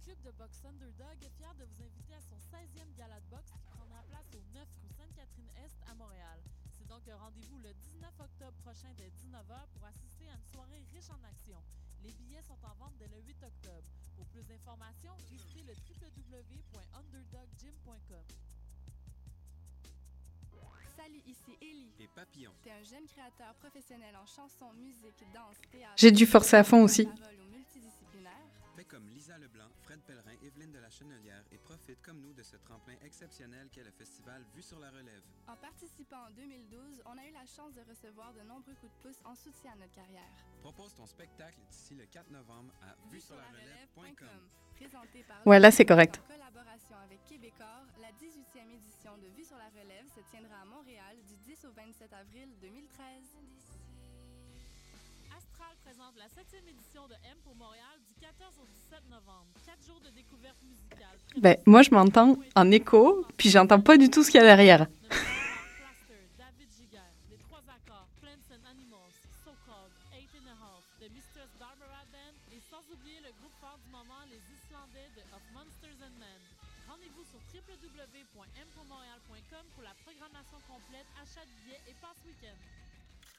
club de boxe Underdog est fier de vous inviter à son 16e gala de boxe qui prendra place au 9 rue Sainte-Catherine-Est à Montréal. C'est donc un rendez-vous le 19 octobre prochain dès 19h pour assister à une soirée riche en action. Les billets sont en vente dès le 8 octobre. Pour plus d'informations, visitez le www.underdoggym.com. Salut, ici Ellie. Et Papillon. T'es un jeune créateur professionnel en chanson, musique, danse, théâtre. J'ai dû forcer à fond aussi. Fais comme Lisa Leblanc, Fred Pellerin, Evelyne de la Chenelière et profite comme nous de ce tremplin exceptionnel qu'est le festival Vue sur la Relève. En participant en 2012, on a eu la chance de recevoir de nombreux coups de pouce en soutien à notre carrière. Propose ton spectacle d'ici le 4 novembre à vue sur la relève.com. Présenté par Ouais, là, c'est correct. En collaboration avec Québecor, la 18e édition de Vue sur la Relève se tiendra à Montréal du 10 au 27 avril 2013. Présente la 7e édition de M pour Montréal du 14 au 17 novembre. 4 jours de découverte musicale. Ben, moi, je m'entends en écho, puis j'entends pas du tout ce qu'il y a derrière. Www.mpourmontréal.com pour la programmation complète, achat de billets et passe week-end.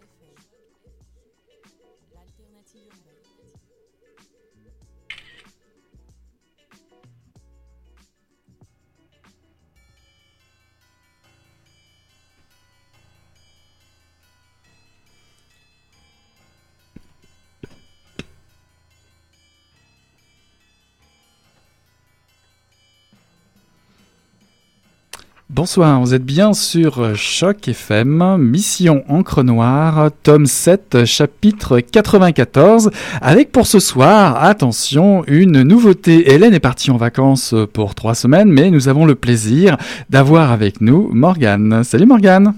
FM, l'alternative urbaine. Bonsoir, vous êtes bien sur Choc FM, Mission Encre Noire, tome 7, chapitre 94, avec pour ce soir, attention, une nouveauté. Hélène est partie en vacances pour trois semaines, mais nous avons le plaisir d'avoir avec nous Morgane. Salut Morgane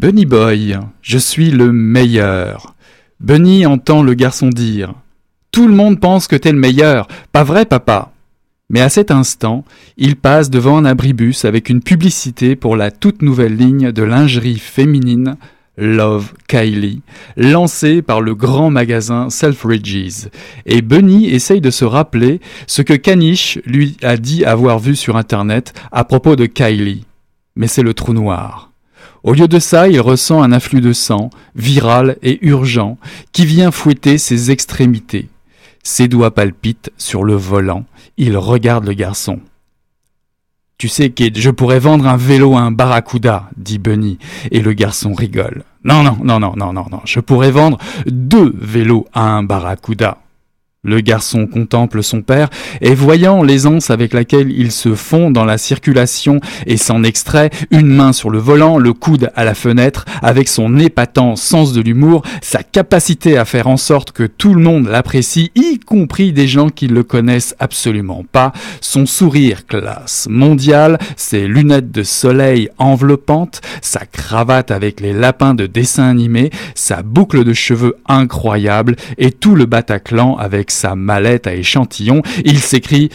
Bunny Boy, je suis le meilleur. Bunny entend le garçon dire Tout le monde pense que t'es le meilleur, pas vrai, papa? Mais à cet instant, il passe devant un abribus avec une publicité pour la toute nouvelle ligne de lingerie féminine Love Kylie, lancée par le grand magasin Selfridges. Et Bunny essaye de se rappeler ce que Caniche lui a dit avoir vu sur Internet à propos de Kylie. Mais c'est le trou noir. Au lieu de ça, il ressent un afflux de sang, viral et urgent, qui vient fouetter ses extrémités. Ses doigts palpitent sur le volant. Il regarde le garçon. Tu sais, Kid, je pourrais vendre un vélo à un barracuda, dit Bunny, et le garçon rigole. Non, non, non, non, non, non, non, je pourrais vendre deux vélos à un barracuda. Le garçon contemple son père et voyant l'aisance avec laquelle il se fond dans la circulation et s'en extrait, une main sur le volant, le coude à la fenêtre, avec son épatant sens de l'humour, sa capacité à faire en sorte que tout le monde l'apprécie, y compris des gens qui le connaissent absolument pas, son sourire classe mondial, ses lunettes de soleil enveloppantes, sa cravate avec les lapins de dessin animé, sa boucle de cheveux incroyable et tout le Bataclan avec sa mallette à échantillons, il s'écrie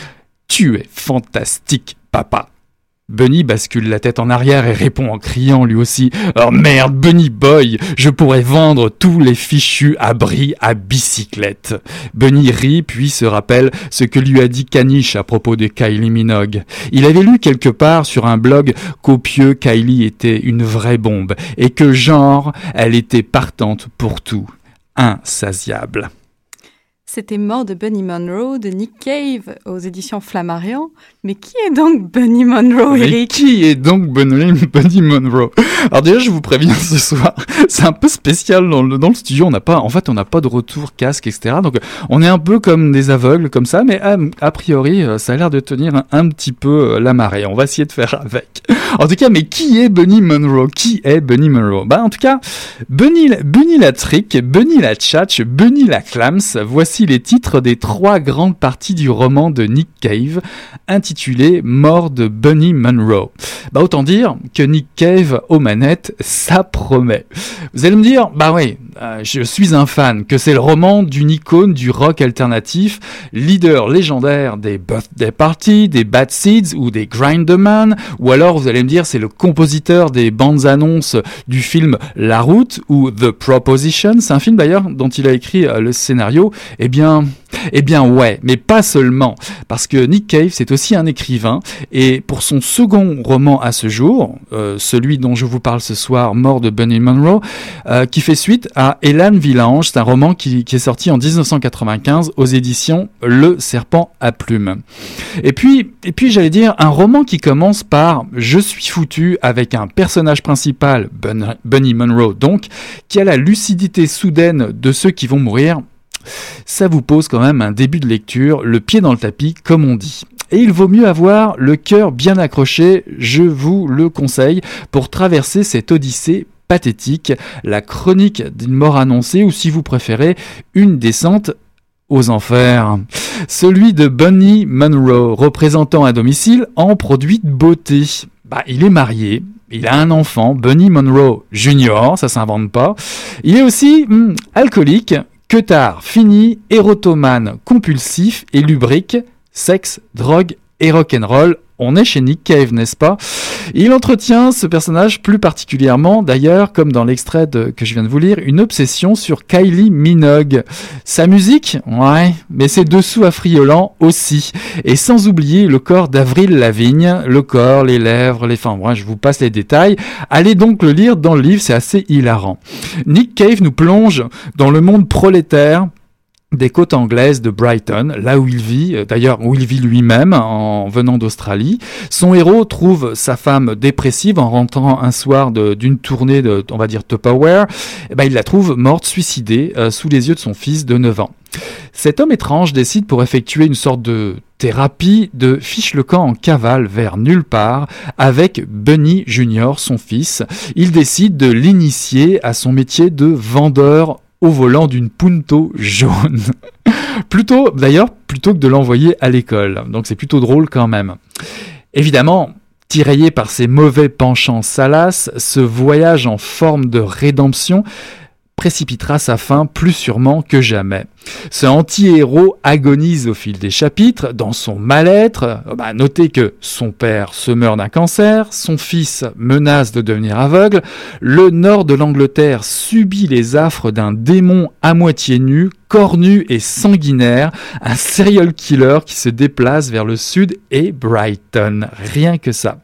Tu es fantastique, papa. Bunny bascule la tête en arrière et répond en criant lui aussi Oh merde, Bunny Boy, je pourrais vendre tous les fichus abris à bicyclette. Bunny rit puis se rappelle ce que lui a dit Caniche à propos de Kylie Minogue. Il avait lu quelque part sur un blog qu'au Kylie était une vraie bombe et que genre elle était partante pour tout. Insatiable. C'était Mort de Bunny Monroe de Nick Cave aux éditions Flammarion. Mais qui est donc Bunny Monroe, Eric Qui est donc Bunny, Bunny Monroe? Alors déjà, je vous préviens ce soir, c'est un peu spécial dans le, dans le studio. On n'a pas, en fait, on n'a pas de retour casque, etc. Donc, on est un peu comme des aveugles, comme ça. Mais a, priori, euh, ça a l'air de tenir un, petit peu euh, la marée. On va essayer de faire avec. En tout cas, mais qui est Bunny Monroe Qui est Bunny Monroe Bah, en tout cas, Bunny, Bunny la Trick, Bunny la Tchatch, Bunny la Clams. Voici les titres des trois grandes parties du roman de Nick Cave, intitulé Mort de Bunny Monroe. Bah autant dire que Nick Cave aux manettes, ça promet. Vous allez me dire, bah oui, euh, je suis un fan, que c'est le roman d'une icône du rock alternatif, leader légendaire des birthday parties, des bad seeds ou des grinderman, ou alors vous allez me dire c'est le compositeur des bandes annonces du film La Route ou The Proposition, c'est un film d'ailleurs dont il a écrit euh, le scénario, eh bien, eh bien ouais, mais pas seulement, parce que Nick Cave c'est aussi un écrivain, et pour son second roman à ce jour, euh, celui dont je vous parle ce soir, Mort de Bunny Monroe, euh, qui fait suite à Elan Villange, c'est un roman qui, qui, est sorti en 1995 aux éditions Le Serpent à plumes. Et puis, et puis j'allais dire un roman qui commence par Je suis foutu avec un personnage principal, Bunny Monroe donc, qui a la lucidité soudaine de ceux qui vont mourir ça vous pose quand même un début de lecture, le pied dans le tapis, comme on dit. Et il vaut mieux avoir le cœur bien accroché, je vous le conseille, pour traverser cette odyssée pathétique, la chronique d'une mort annoncée, ou si vous préférez, une descente aux enfers. Celui de Bunny Monroe, représentant à domicile en produit de beauté. Bah, il est marié, il a un enfant, Bunny Monroe Junior, ça s'invente pas. Il est aussi hmm, alcoolique, tard, fini, érotomane, compulsif et lubrique, sexe, drogue et rock'n'roll. On est chez Nick Cave, n'est-ce pas? Il entretient ce personnage plus particulièrement, d'ailleurs, comme dans l'extrait que je viens de vous lire, une obsession sur Kylie Minogue. Sa musique Ouais, mais ses dessous affriolants aussi. Et sans oublier le corps d'Avril Lavigne, le corps, les lèvres, les... Enfin, je vous passe les détails. Allez donc le lire dans le livre, c'est assez hilarant. Nick Cave nous plonge dans le monde prolétaire des côtes anglaises de Brighton, là où il vit, euh, d'ailleurs où il vit lui-même en venant d'Australie. Son héros trouve sa femme dépressive en rentrant un soir d'une tournée de, on va dire, Tupperware. Eh ben, il la trouve morte, suicidée, euh, sous les yeux de son fils de 9 ans. Cet homme étrange décide pour effectuer une sorte de thérapie de fiche le camp en cavale vers nulle part avec Bunny Junior, son fils. Il décide de l'initier à son métier de vendeur volant d'une Punto jaune. plutôt, d'ailleurs, plutôt que de l'envoyer à l'école. Donc c'est plutôt drôle quand même. Évidemment, tiraillé par ses mauvais penchants salaces, ce voyage en forme de rédemption précipitera sa fin plus sûrement que jamais. Ce anti-héros agonise au fil des chapitres, dans son mal-être. Bah, notez que son père se meurt d'un cancer, son fils menace de devenir aveugle, le nord de l'Angleterre subit les affres d'un démon à moitié nu, cornu et sanguinaire, un serial killer qui se déplace vers le sud et Brighton. Rien que ça.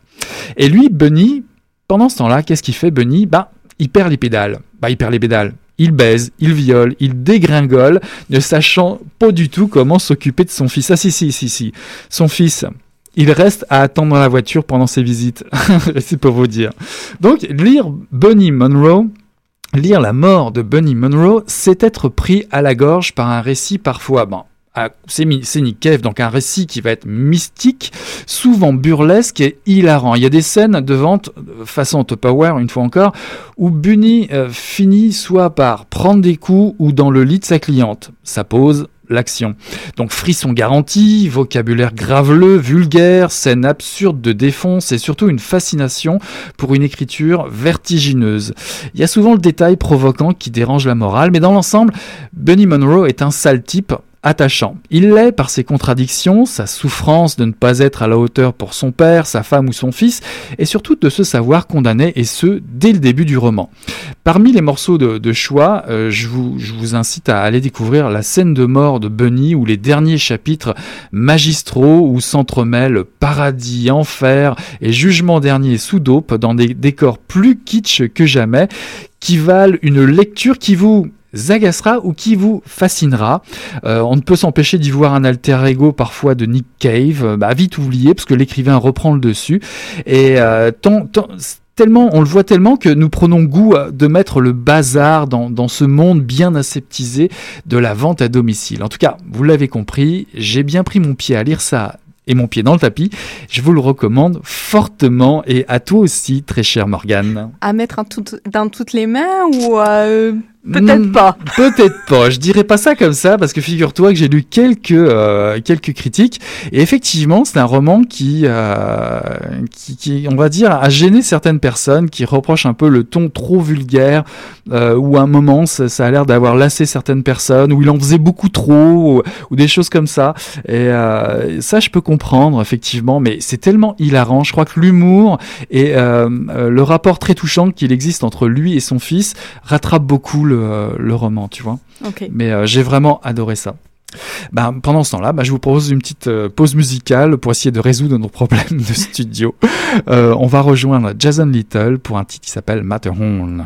Et lui, Bunny, pendant ce temps-là, qu'est-ce qu'il fait, Bunny? Bah, il perd les pédales. Bah, il perd les pédales il baise, il viole, il dégringole, ne sachant pas du tout comment s'occuper de son fils. Ah si, si, si, si. Son fils, il reste à attendre dans la voiture pendant ses visites. C'est pour vous dire. Donc, lire Bunny Monroe, lire la mort de Bunny Monroe, c'est être pris à la gorge par un récit parfois, bon, c'est Nick Cave, donc un récit qui va être mystique, souvent burlesque et hilarant. Il y a des scènes de vente, euh, façon Power, une fois encore, où Bunny euh, finit soit par prendre des coups ou dans le lit de sa cliente. Ça pose l'action. Donc frisson garanti, vocabulaire graveleux, vulgaire, scène absurde de défonce et surtout une fascination pour une écriture vertigineuse. Il y a souvent le détail provoquant qui dérange la morale, mais dans l'ensemble, Bunny Monroe est un sale type attachant. Il l'est par ses contradictions, sa souffrance de ne pas être à la hauteur pour son père, sa femme ou son fils, et surtout de se savoir condamné, et ce, dès le début du roman. Parmi les morceaux de, choix, euh, je, vous, incite à aller découvrir la scène de mort de Bunny, ou les derniers chapitres magistraux où s'entremêlent paradis, enfer et jugement dernier sous dope dans des décors plus kitsch que jamais, qui valent une lecture qui vous agacera ou qui vous fascinera. Euh, on ne peut s'empêcher d'y voir un alter ego parfois de Nick Cave, euh, bah, vite oublié parce que l'écrivain reprend le dessus. Et euh, tellement, on le voit tellement que nous prenons goût de mettre le bazar dans, ce monde bien aseptisé de la vente à domicile. En tout cas, vous l'avez compris, j'ai bien pris mon pied à lire ça et mon pied dans le tapis. Je vous le recommande fortement et à toi aussi, très cher Morgane. À mettre dans toutes les mains ou Peut-être pas. Peut-être pas. Je dirais pas ça comme ça parce que figure-toi que j'ai lu quelques euh, quelques critiques et effectivement c'est un roman qui, euh, qui, qui on va dire a gêné certaines personnes qui reprochent un peu le ton trop vulgaire euh, ou à un moment ça, ça a l'air d'avoir lassé certaines personnes ou il en faisait beaucoup trop ou, des choses comme ça et euh, ça je peux comprendre effectivement mais c'est tellement hilarant. Je crois que l'humour et euh, le rapport très touchant qu'il existe entre lui et son fils rattrape beaucoup le, roman, tu vois. Mais euh, j'ai vraiment adoré ça. Ben, pendant ce temps-là, ben, je vous propose une petite euh, pause musicale pour essayer de résoudre nos problèmes de studio. Euh, on va rejoindre Jason Little pour un titre qui s'appelle Matterhorn.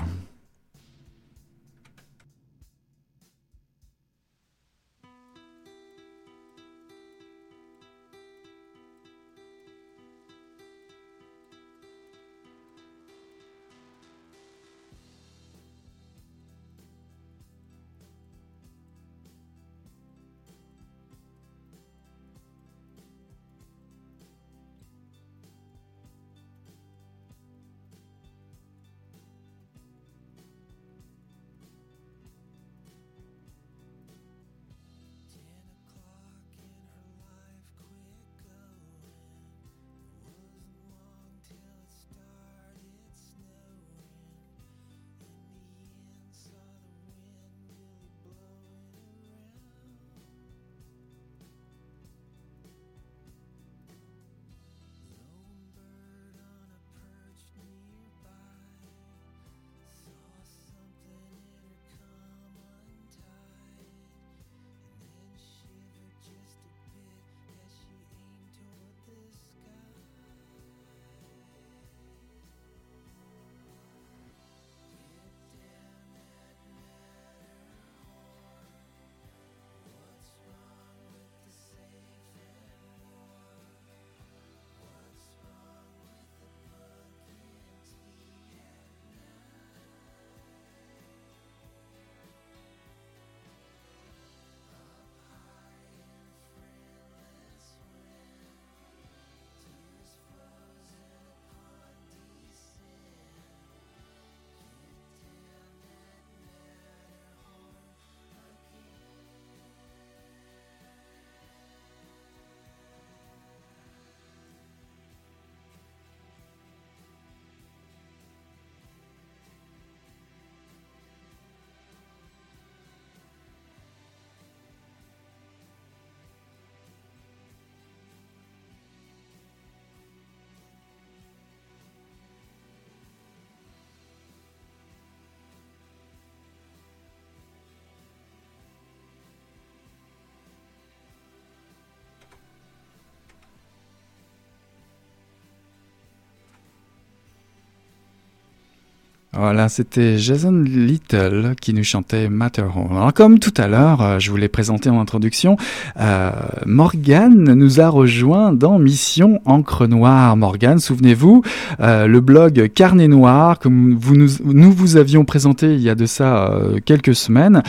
Voilà, c'était Jason Little qui nous chantait Matterhorn. Alors comme tout à l'heure, euh, je vous l'ai présenté en introduction, euh, Morgane nous a rejoint dans Mission Encre Noire. Morgane, souvenez-vous, euh, le blog Carnet Noir que nous, vous avions présenté il y a de ça quelques semaines,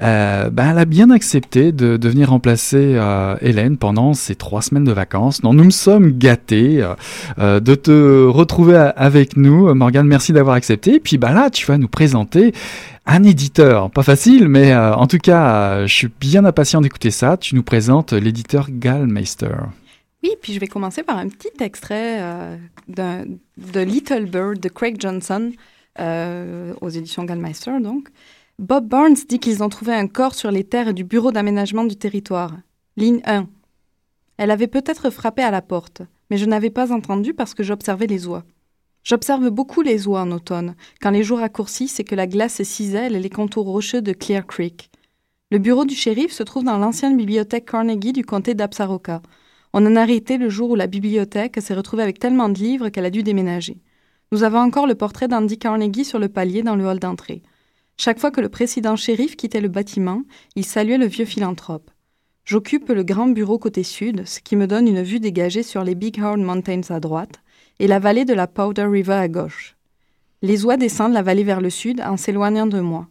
ben, elle a bien accepté de, venir remplacer Hélène pendant ces trois semaines de vacances. Non, nous me sommes gâtés de te retrouver avec nous. Morgane, merci d'avoir accepté. Là, tu vas nous présenter un éditeur. Pas facile, mais euh, en tout cas, euh, je suis bien impatient d'écouter ça. Tu nous présentes l'éditeur Gallmeister. Oui, puis je vais commencer par un petit extrait euh, de Little Bird de Craig Johnson aux éditions Gallmeister, donc. Bob Barnes dit qu'ils ont trouvé un corps sur les terres du Bureau d'aménagement du territoire. Ligne 1. Elle avait peut-être frappé à la porte, mais je n'avais pas entendu parce que j'observais les oies. J'observe beaucoup les oies en automne, quand les jours raccourcissent et que la glace cisèle les contours rocheux de Clear Creek. Le bureau du shérif se trouve dans l'ancienne bibliothèque Carnegie du comté d'Absaroka. On en a arrêté le jour où la bibliothèque s'est retrouvée avec tellement de livres qu'elle a dû déménager. Nous avons encore le portrait d'Andy Carnegie sur le palier dans le hall d'entrée. Chaque fois que le président shérif quittait le bâtiment, il saluait le vieux philanthrope. J'occupe le grand bureau côté sud, ce qui me donne une vue dégagée sur les Big Horn Mountains à droite et la vallée de la Powder River à gauche. Les oies descendent la vallée vers le sud en s'éloignant de moi.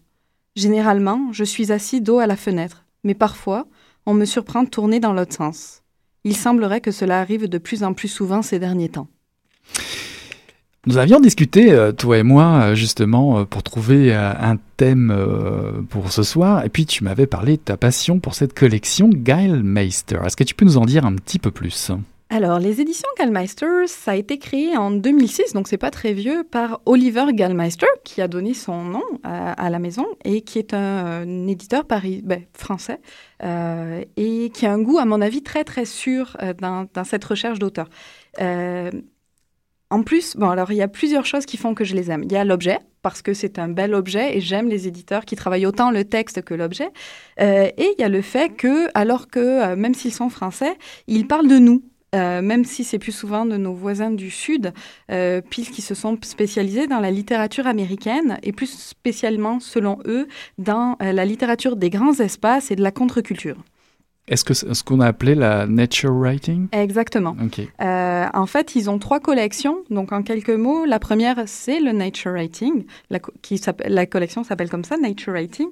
Généralement, je suis assis dos à la fenêtre, mais parfois, on me surprend tourner dans l'autre sens. Il semblerait que cela arrive de plus en plus souvent ces derniers temps. Nous avions discuté, euh, toi et moi, euh, justement, euh, pour trouver un thème pour ce soir, et puis tu m'avais parlé de ta passion pour cette collection Geilmeister. Est-ce que tu peux nous en dire un petit peu plus? Alors, les éditions Gallmeister, ça a été créé en 2006, donc c'est pas très vieux, par Oliver Gallmeister, qui a donné son nom à, la maison et qui est un, éditeur ben, français et qui a un goût, à mon avis, très très sûr dans, cette recherche d'auteur. En plus, bon, alors il y a plusieurs choses qui font que je les aime. Il y a l'objet, parce que c'est un bel objet et j'aime les éditeurs qui travaillent autant le texte que l'objet. Euh, et il y a le fait que, alors que, euh, même s'ils sont français, ils parlent de nous. Euh, même si c'est plus souvent de nos voisins du Sud, puisqu'ils se sont spécialisés dans la littérature américaine et plus spécialement, selon eux, dans la littérature des grands espaces et de la contre-culture. Est-ce que ce qu'on a appelé la nature writing? Exactement. Euh, en fait, ils ont trois collections. Donc, en quelques mots, la première, c'est le nature writing. La, qui la collection s'appelle comme ça, nature writing.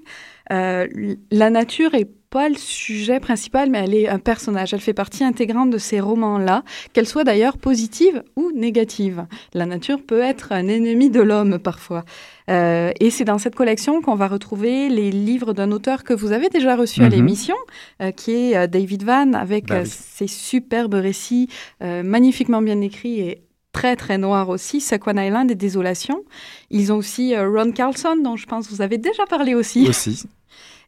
Euh, la nature est pas le sujet principal, mais elle est un personnage. Elle fait partie intégrante de ces romans-là, qu'elle soit d'ailleurs positive ou négative. La nature peut être un ennemi de l'homme parfois. Euh, et c'est dans cette collection qu'on va retrouver les livres d'un auteur que vous avez déjà reçu à mhm. l'émission, euh, qui est euh, David Van, avec bah ses superbes récits magnifiquement bien écrits et très très noirs aussi, Sequan Island et Désolation. Ils ont aussi Ron Carlson, dont je pense que vous avez déjà parlé aussi. Aussi.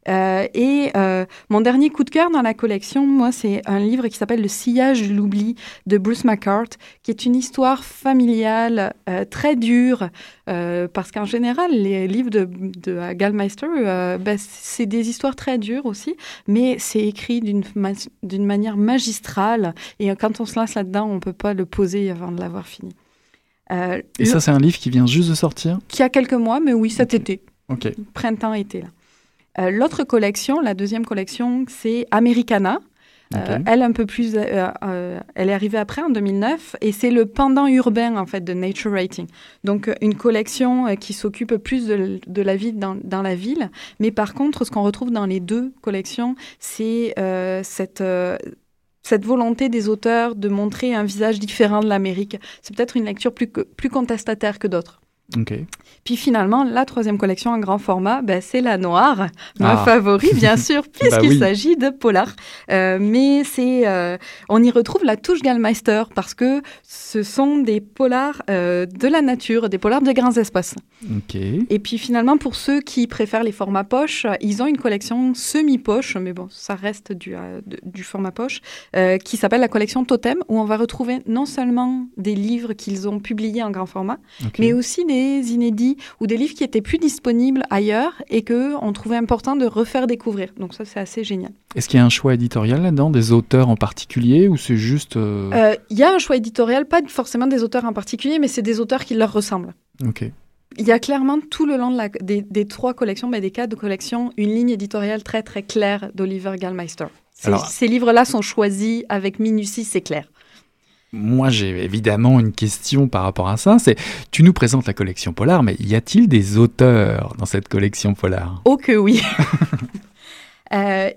Euh, et euh, mon dernier coup de cœur dans la collection, moi, c'est un livre qui s'appelle Le sillage de l'oubli de Bruce McCart, qui est une histoire familiale euh, très dure, parce qu'en général, les livres de, de Gallmeister, ben, c'est des histoires très dures aussi, mais c'est écrit d'une manière magistrale, et quand on se lance là-dedans, on ne peut pas le poser avant de l'avoir fini. et ça, c'est un livre qui vient juste de sortir? Qui a quelques mois, mais oui, cet été. Ok. Printemps-été, là. Euh, l'autre collection, la deuxième collection, c'est Americana. Euh, elle un peu plus, euh, elle est arrivée après en 2009 et c'est le pendant urbain en fait de Nature Writing. Donc une collection qui s'occupe plus de, la vie dans, dans, la ville, mais par contre ce qu'on retrouve dans les deux collections, c'est cette cette volonté des auteurs de montrer un visage différent de l'Amérique. C'est peut-être une lecture plus, plus contestataire que d'autres. Puis finalement, la troisième collection en grand format, ben, c'est la noire, ma ah. favori bien sûr, bah puisqu'il s'agit de polar. Euh, mais c'est, euh, on y retrouve la touche Gallmeister parce que ce sont des polars euh, de la nature, des polars de grands espaces. Et puis finalement, pour ceux qui préfèrent les formats poche, ils ont une collection semi-poche, mais bon, ça reste du, du format poche, qui s'appelle la collection Totem, où on va retrouver non seulement des livres qu'ils ont publiés en grand format, mais aussi des inédits ou des livres qui étaient plus disponibles ailleurs et que on trouvait important de refaire découvrir. Donc ça, c'est assez génial. Est-ce qu'il y a un choix éditorial là-dedans, des auteurs en particulier, ou c'est juste... Euh, euh, il y a un choix éditorial, pas forcément des auteurs en particulier, mais c'est des auteurs qui leur ressemblent. Ok. Il y a clairement tout le long de la, des, trois collections, mais des quatre de collection, une ligne éditoriale très très claire d'Oliver Gallmeister. ces livres-là sont choisis avec minutie, c'est clair. Moi, j'ai évidemment une question par rapport à ça. C'est, tu nous présentes la collection Polar, mais y a-t-il des auteurs dans cette collection Polar? Oh que oui. Euh,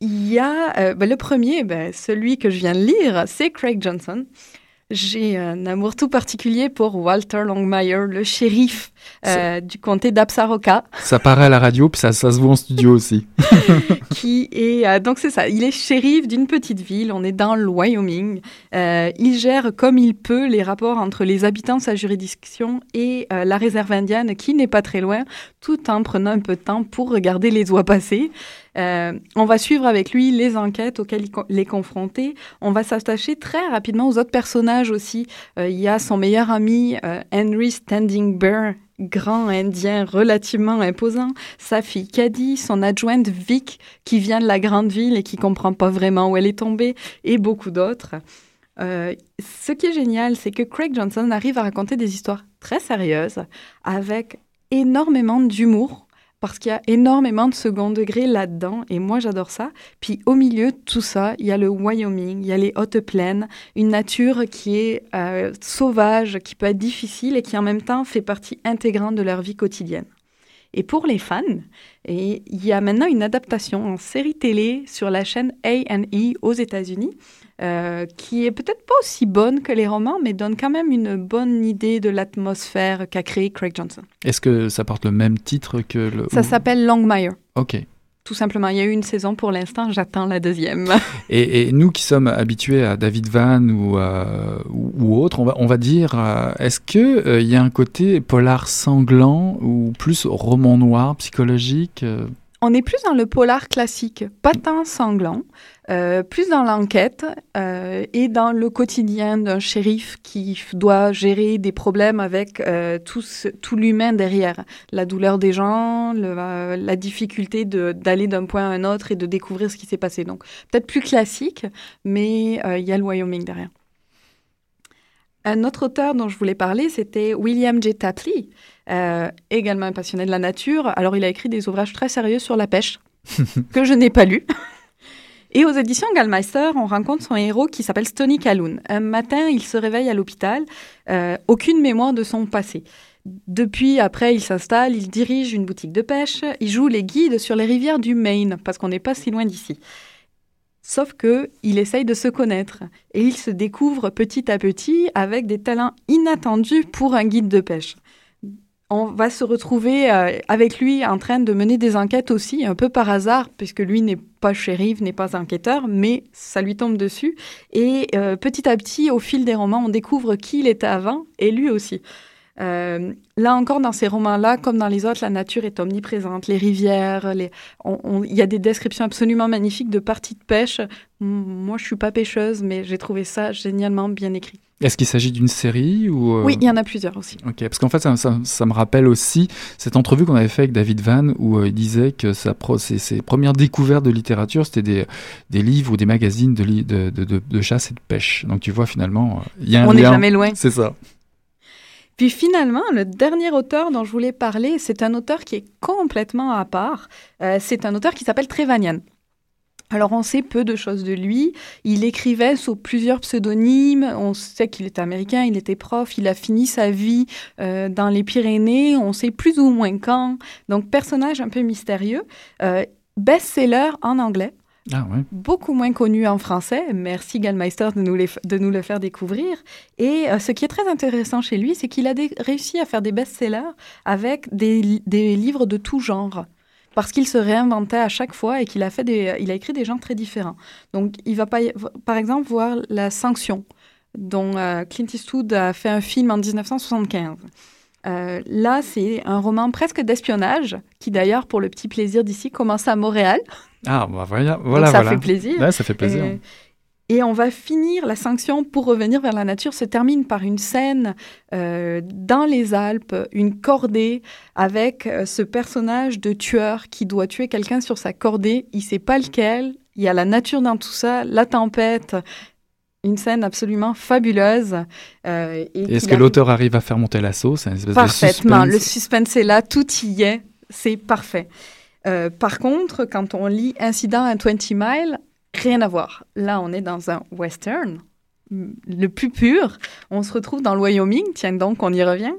y a euh, ben, le premier, ben, celui que je viens de lire, c'est Craig Johnson. J'ai un amour tout particulier pour Walter Longmire, le shérif euh, du comté d'Absaroka. Ça paraît à la radio, puis ça, ça se voit en studio aussi. qui est euh, donc c'est ça, il est shérif d'une petite ville. On est dans le Wyoming. Euh, il gère comme il peut les rapports entre les habitants de sa juridiction et la réserve indienne, qui n'est pas très loin, tout en prenant un peu de temps pour regarder les oies passer. Euh, on va suivre avec lui les enquêtes auxquelles il, est confronté. On va s'attacher très rapidement aux autres personnages aussi. Euh, il y a son meilleur ami euh, Henry Standing Bear, grand indien relativement imposant, sa fille Caddy, son adjointe Vic qui vient de la grande ville et qui comprend pas vraiment où elle est tombée, et beaucoup d'autres. ce qui est génial, c'est que Craig Johnson arrive à raconter des histoires très sérieuses avec énormément d'humour parce qu'il y a énormément de second degré là-dedans, et moi j'adore ça. Puis au milieu de tout ça, il y a le Wyoming, il y a les hautes plaines, une nature qui est euh, sauvage, qui peut être difficile et qui en même temps fait partie intégrante de leur vie quotidienne. Et pour les fans, il y a maintenant une adaptation en série télé sur la chaîne A&E aux États-Unis euh, qui est peut-être pas aussi bonne que les romans, mais donne quand même une bonne idée de l'atmosphère qu'a créé Craig Johnson. Est-ce que ça porte le même titre que le... Ça s'appelle Longmire. Ok. Tout simplement, il y a eu une saison pour l'instant, j'attends la deuxième. Et, nous qui sommes habitués à David Van ou, euh, ou, autre, on va, on va dire, euh, est-ce qu'il il y a un côté polar sanglant ou plus roman noir, psychologique on est plus dans le polar classique, pas tant sanglant, euh, plus dans l'enquête euh, et dans le quotidien d'un shérif qui doit gérer des problèmes avec euh, tout, tout l'humain derrière, la douleur des gens, la difficulté d'aller d'un point à un autre et de découvrir ce qui s'est passé. Donc peut-être plus classique, mais il y a le Wyoming derrière. Un autre auteur dont je voulais parler, c'était William J. Tapley, euh, également un passionné de la nature. Alors, il a écrit des ouvrages très sérieux sur la pêche, que je n'ai pas lus. Et aux éditions Gallmeister, on rencontre son héros qui s'appelle Stony Calhoun. Un matin, il se réveille à l'hôpital, euh, aucune mémoire de son passé. Depuis, après, il s'installe, il dirige une boutique de pêche, il joue les guides sur les rivières du Maine, parce qu'on n'est pas si loin d'ici. Sauf que il essaye de se connaître et il se découvre petit à petit avec des talents inattendus pour un guide de pêche. On va se retrouver euh, avec lui en train de mener des enquêtes aussi, un peu par hasard, puisque lui n'est pas shérif, n'est pas enquêteur, mais ça lui tombe dessus. Et euh, petit à petit, au fil des romans, on découvre qui il était avant, et lui aussi. Euh, là encore, dans ces romans-là, comme dans les autres, la nature est omniprésente. Les rivières, il y a des descriptions absolument magnifiques de parties de pêche. Moi, je suis pas pêcheuse, mais j'ai trouvé ça génialement bien écrit. Est-ce qu'il s'agit d'une série ou euh, Oui, il y en a plusieurs aussi. Ok, parce qu'en fait, ça, me rappelle aussi cette entrevue qu'on avait fait avec David Van, où euh, il disait que sa ses, premières découvertes de littérature, c'était des, des, livres ou des magazines de, de, de, de, chasse et de pêche. Donc tu vois, finalement, il y a un On n'est jamais loin. C'est ça. Puis finalement, le dernier auteur dont je voulais parler, c'est un auteur qui est complètement à part. Euh, c'est un auteur qui s'appelle Trevanian. Alors on sait peu de choses de lui. Il écrivait sous plusieurs pseudonymes. On sait qu'il était américain, il était prof, il a fini sa vie euh, dans les Pyrénées. On sait plus ou moins quand. Donc personnage un peu mystérieux. Euh, best-seller en anglais. Ah beaucoup moins connu en français. Merci Gallmeister de nous, le faire découvrir. Et euh, ce qui est très intéressant chez lui, c'est qu'il a réussi à faire des best-sellers avec des, livres de tout genre. Parce qu'il se réinventait à chaque fois et qu'il a écrit des genres très différents. Donc, il va pas, par exemple voir La Sanction, dont euh, Clint Eastwood a fait un film en 1975. Euh, là, c'est un roman presque d'espionnage, qui d'ailleurs, pour le petit plaisir d'ici, commence à Montréal. Ah, bah voilà, voilà. ça fait plaisir. ça fait plaisir. Et, on va finir, la sanction pour revenir vers la nature se termine par une scène euh, dans les Alpes, une cordée avec euh, ce personnage de tueur qui doit tuer quelqu'un sur sa cordée. Il sait pas lequel. Il y a la nature dans tout ça, la tempête, une scène absolument fabuleuse. Euh, Est-ce que l'auteur arrive à faire monter la sauce Parfaitement. le suspense est là, tout y est, c'est parfait. Euh, par contre, quand on lit Incident à 20 Miles, rien à voir. Là, on est dans un western, le plus pur. On se retrouve dans le Wyoming, tiens donc, on y revient.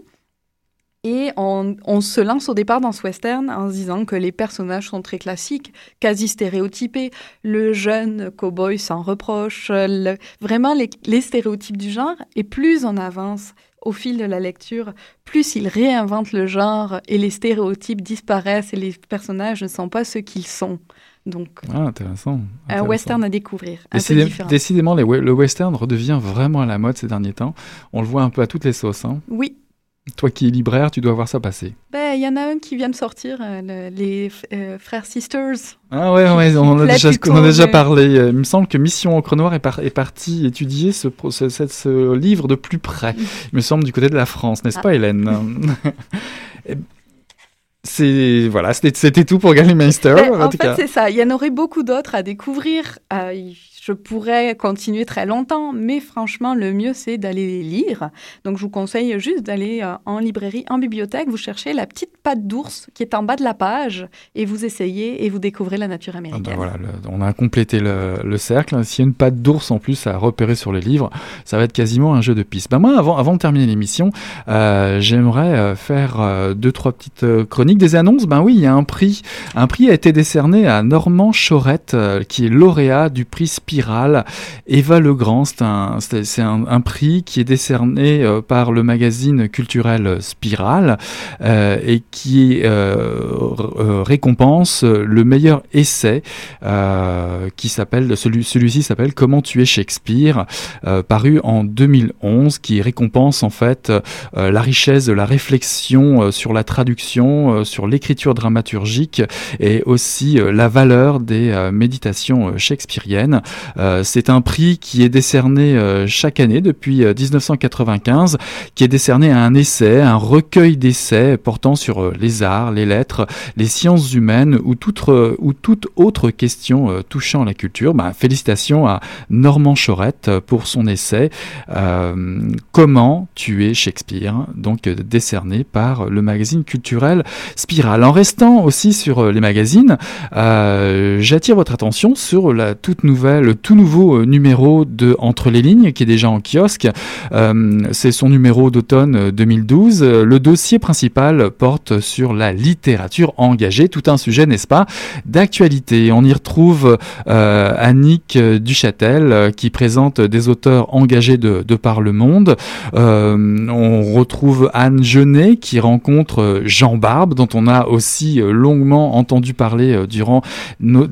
Et on, on, se lance au départ dans ce western en se disant que les personnages sont très classiques, quasi stéréotypés. Le jeune cowboy sans reproche, le, vraiment les, les, stéréotypes du genre. Et plus on avance au fil de la lecture, plus il réinvente le genre et les stéréotypes disparaissent et les personnages ne sont pas ceux qu'ils sont. Donc, ah, intéressant, un western à découvrir. Un Décidé, peu différent. Décidément, les, le western redevient vraiment à la mode ces derniers temps. On le voit un peu à toutes les sauces. Hein. Oui. Toi qui es libraire, tu dois voir ça passer. Ben, il y en a un qui vient de sortir, euh, le, les euh, frères Sisters. Ah ouais, ouais on, en a déjà, on a déjà parlé. Il me semble que Mission Encre Noire est, par, est partie étudier ce, ce, ce, ce, livre de plus près. Il me semble du côté de la France, n'est-ce ah. pas, Hélène? C'est voilà, c'était tout pour Gallimeister. Ben, en, en fait, c'est ça. Il y en aurait beaucoup d'autres à découvrir. Euh, je pourrais continuer très longtemps, mais franchement, le mieux, c'est d'aller les lire. Donc, je vous conseille juste d'aller euh, en librairie, en bibliothèque, vous cherchez la petite patte d'ours qui est en bas de la page et vous essayez et vous découvrez la nature américaine. Ah ben voilà, le, on a complété le, le cercle. S'il y a une patte d'ours en plus à repérer sur les livres, ça va être quasiment un jeu de piste. Ben moi, avant, avant de terminer l'émission, euh, j'aimerais euh, faire euh, deux, trois petites chroniques. Des annonces, ben oui, il y a un prix. Un prix a été décerné à Normand Chorette, euh, qui est lauréat du prix Spirale. Eva Legrand, c'est un, prix qui est décerné euh, par le magazine culturel Spirale euh, et qui euh, récompense le meilleur essai qui s'appelle, celui, celui-ci s'appelle Comment tuer Shakespeare, paru en 2011, qui récompense en fait la richesse de la réflexion sur la traduction, sur l'écriture dramaturgique et aussi la valeur des méditations shakespeariennes. Euh, c'est un prix qui est décerné euh, chaque année depuis 1995, euh, qui est décerné à un essai, un recueil d'essais portant sur les arts, les lettres, les sciences humaines ou toute, ou toute autre question touchant la culture. Bah, félicitations à Normand Chorette pour son essai Comment tuer Shakespeare, donc décerné par le magazine culturel Spiral. En restant aussi sur les magazines, j'attire votre attention sur la toute nouvelle, tout nouveau euh, numéro de Entre les lignes qui est déjà en kiosque. Euh, c'est son numéro d'automne 2012. Euh, le dossier principal porte sur la littérature engagée, tout un sujet, n'est-ce pas, d'actualité. On y retrouve Annick Duchâtel qui présente des auteurs engagés de, de par le monde. On retrouve Anne Genet qui rencontre Jean Barbe, dont on a aussi longuement entendu parler durant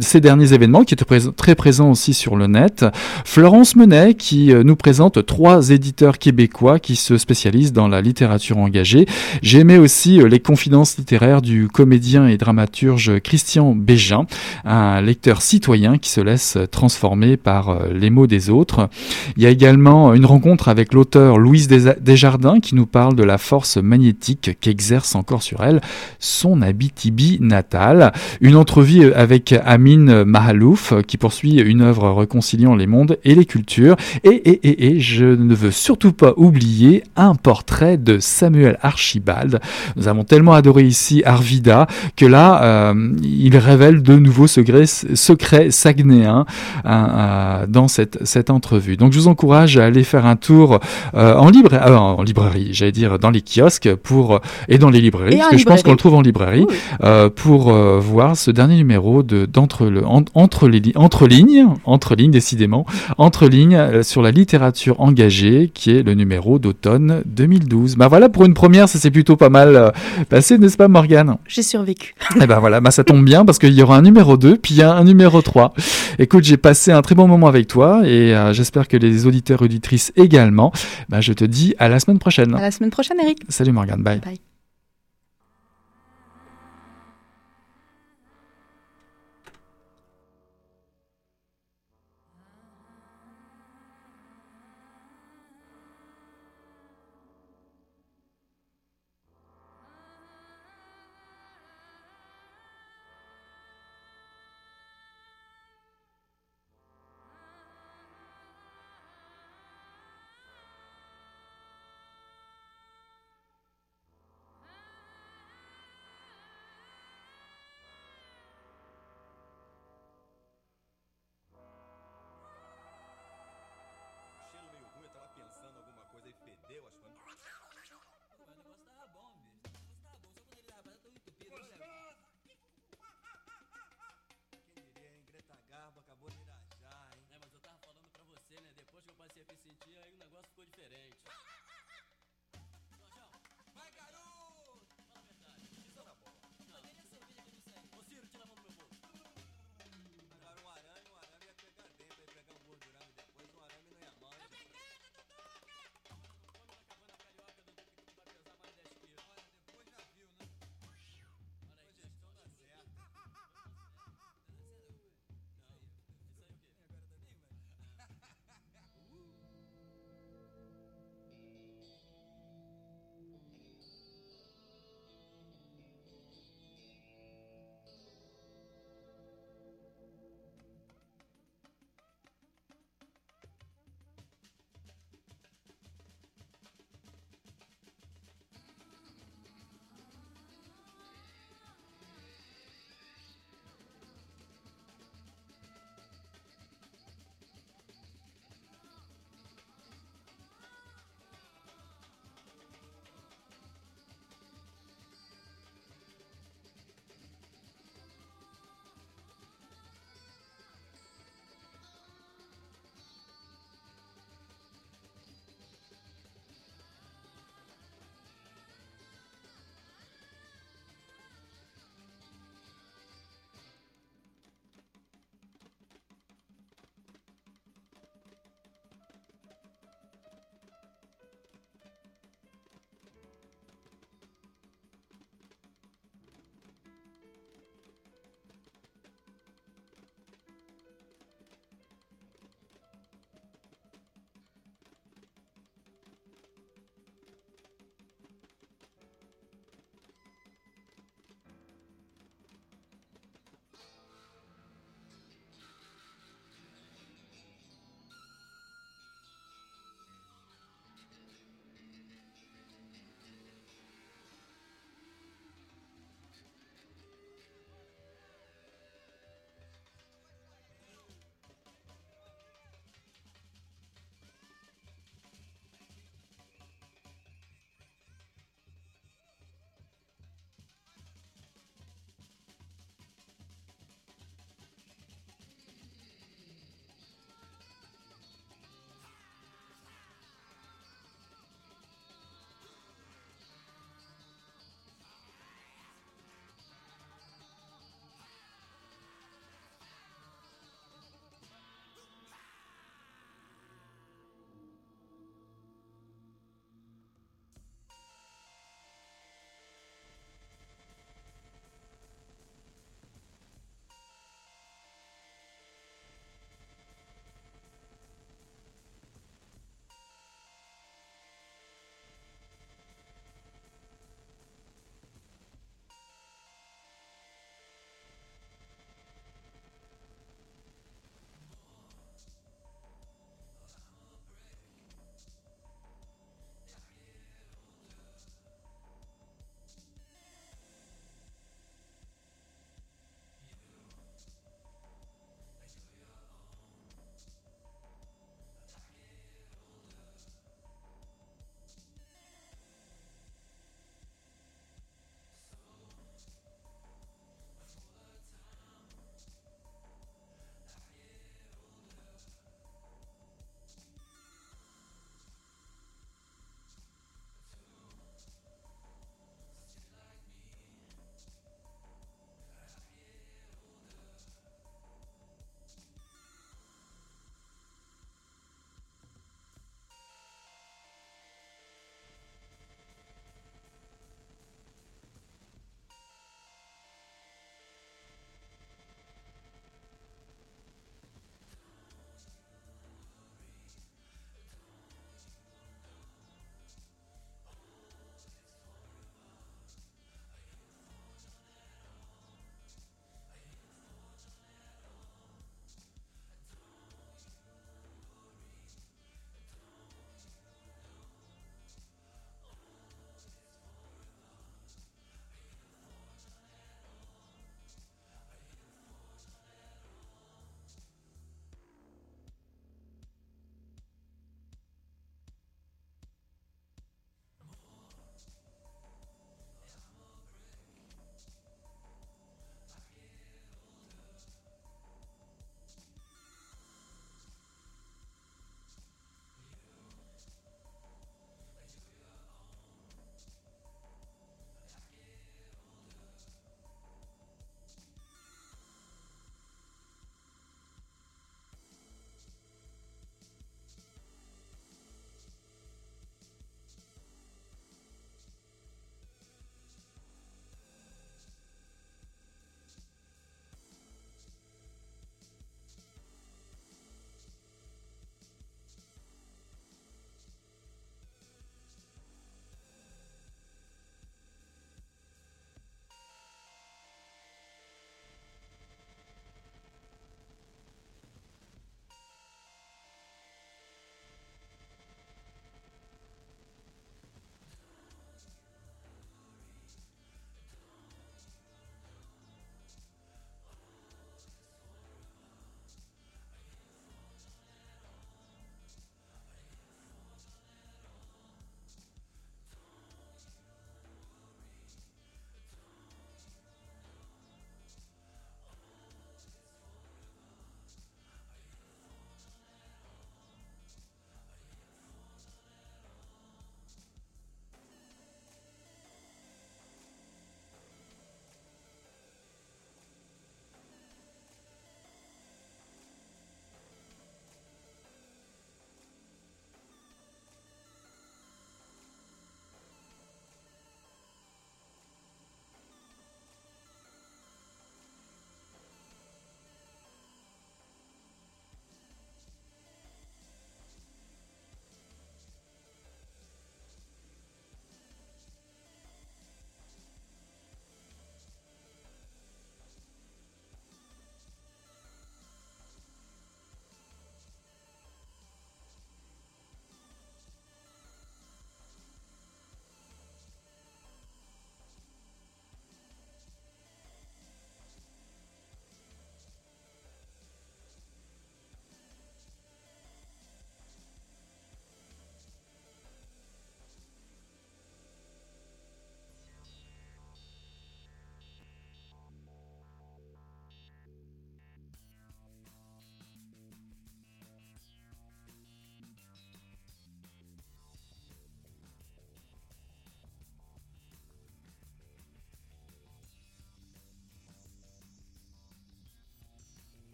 ces derniers événements, qui présent, très présent aussi sur le net. Florence Menet qui euh, nous présente trois éditeurs québécois qui se spécialisent dans la littérature engagée. J'aimais aussi euh, les confidences littéraires du comédien et dramaturge Christian Bégin, un lecteur citoyen qui se laisse transformer par euh, les mots des autres. Il y a également une rencontre avec l'auteur Louise Desjardins qui nous parle de la force magnétique qu'exerce encore sur elle son Abitibi natal. Une entrevue avec Amine Mahalouf qui poursuit une œuvre réconciliant les mondes et les cultures. Et, et, et, et je ne veux surtout pas oublier un portrait de Samuel Archibald. Nous avons tellement adoré ici Arvida que là, euh, il révèle de nouveaux secrets, secrets sagnéens euh, dans cette, cette entrevue. Donc je vous encourage à aller faire un tour euh, en, libre, euh, en librairie, j'allais dire dans les kiosques pour, et dans les librairies, parce que librairie. je pense qu'on le trouve en librairie, oui. Euh, pour voir ce dernier numéro de, d'entre le, en, entre, les, entre lignes, entre lignes décidément, entre lignes euh, sur la littérature engagée, qui est le numéro d'automne 2012. Bah voilà, pour une première, ça s'est plutôt pas mal euh, passé, n'est-ce pas Morgane? J'ai survécu. Et eh ben voilà, bah ça tombe bien parce qu'il y aura un numéro 2, puis il y a un numéro 3. Écoute, j'ai passé un très bon moment avec toi et euh, j'espère que les auditeurs et auditrices également. Bah, je te dis à la semaine prochaine. À la semaine prochaine, Eric. Salut Morgane, bye. Bye. Esse aí o negócio ficou diferente.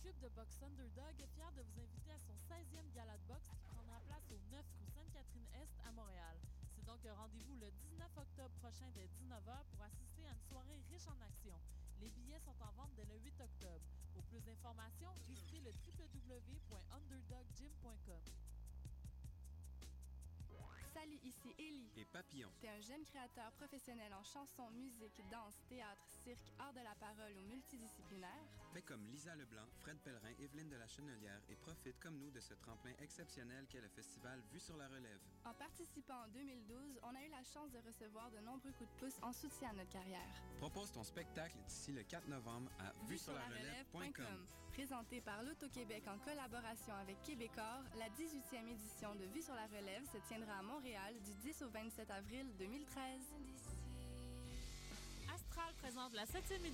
Club de boxe Underdog est fier de vous inviter à son 16e gala de boxe qui prendra place au 9 rue Sainte-Catherine-Est à Montréal. C'est donc un rendez-vous le 19 octobre prochain dès 19h pour assister à une soirée riche en action. Les billets sont en vente dès le 8 octobre. Pour plus d'informations, visitez le www.underdoggym.com. Salut, ici Ellie. Et Papillon. T'es un jeune créateur professionnel en chanson, musique, danse, théâtre, cirque, art de la parole ou multidisciplinaire. Fais comme Lisa Leblanc, Fred Pellerin, Evelyne de la Chenelière et profite comme nous de ce tremplin exceptionnel qu'est le festival Vue sur la Relève. En participant en 2012, on a eu la chance de recevoir de nombreux coups de pouce en soutien à notre carrière. Propose ton spectacle d'ici le 4 novembre à vue sur la relève.com. Présenté par l'Auto-Québec en collaboration avec Québecor, la 18e édition de Vue sur la Relève se tiendra à Montréal du 10 au 27 avril 2013. Présente la 7e édition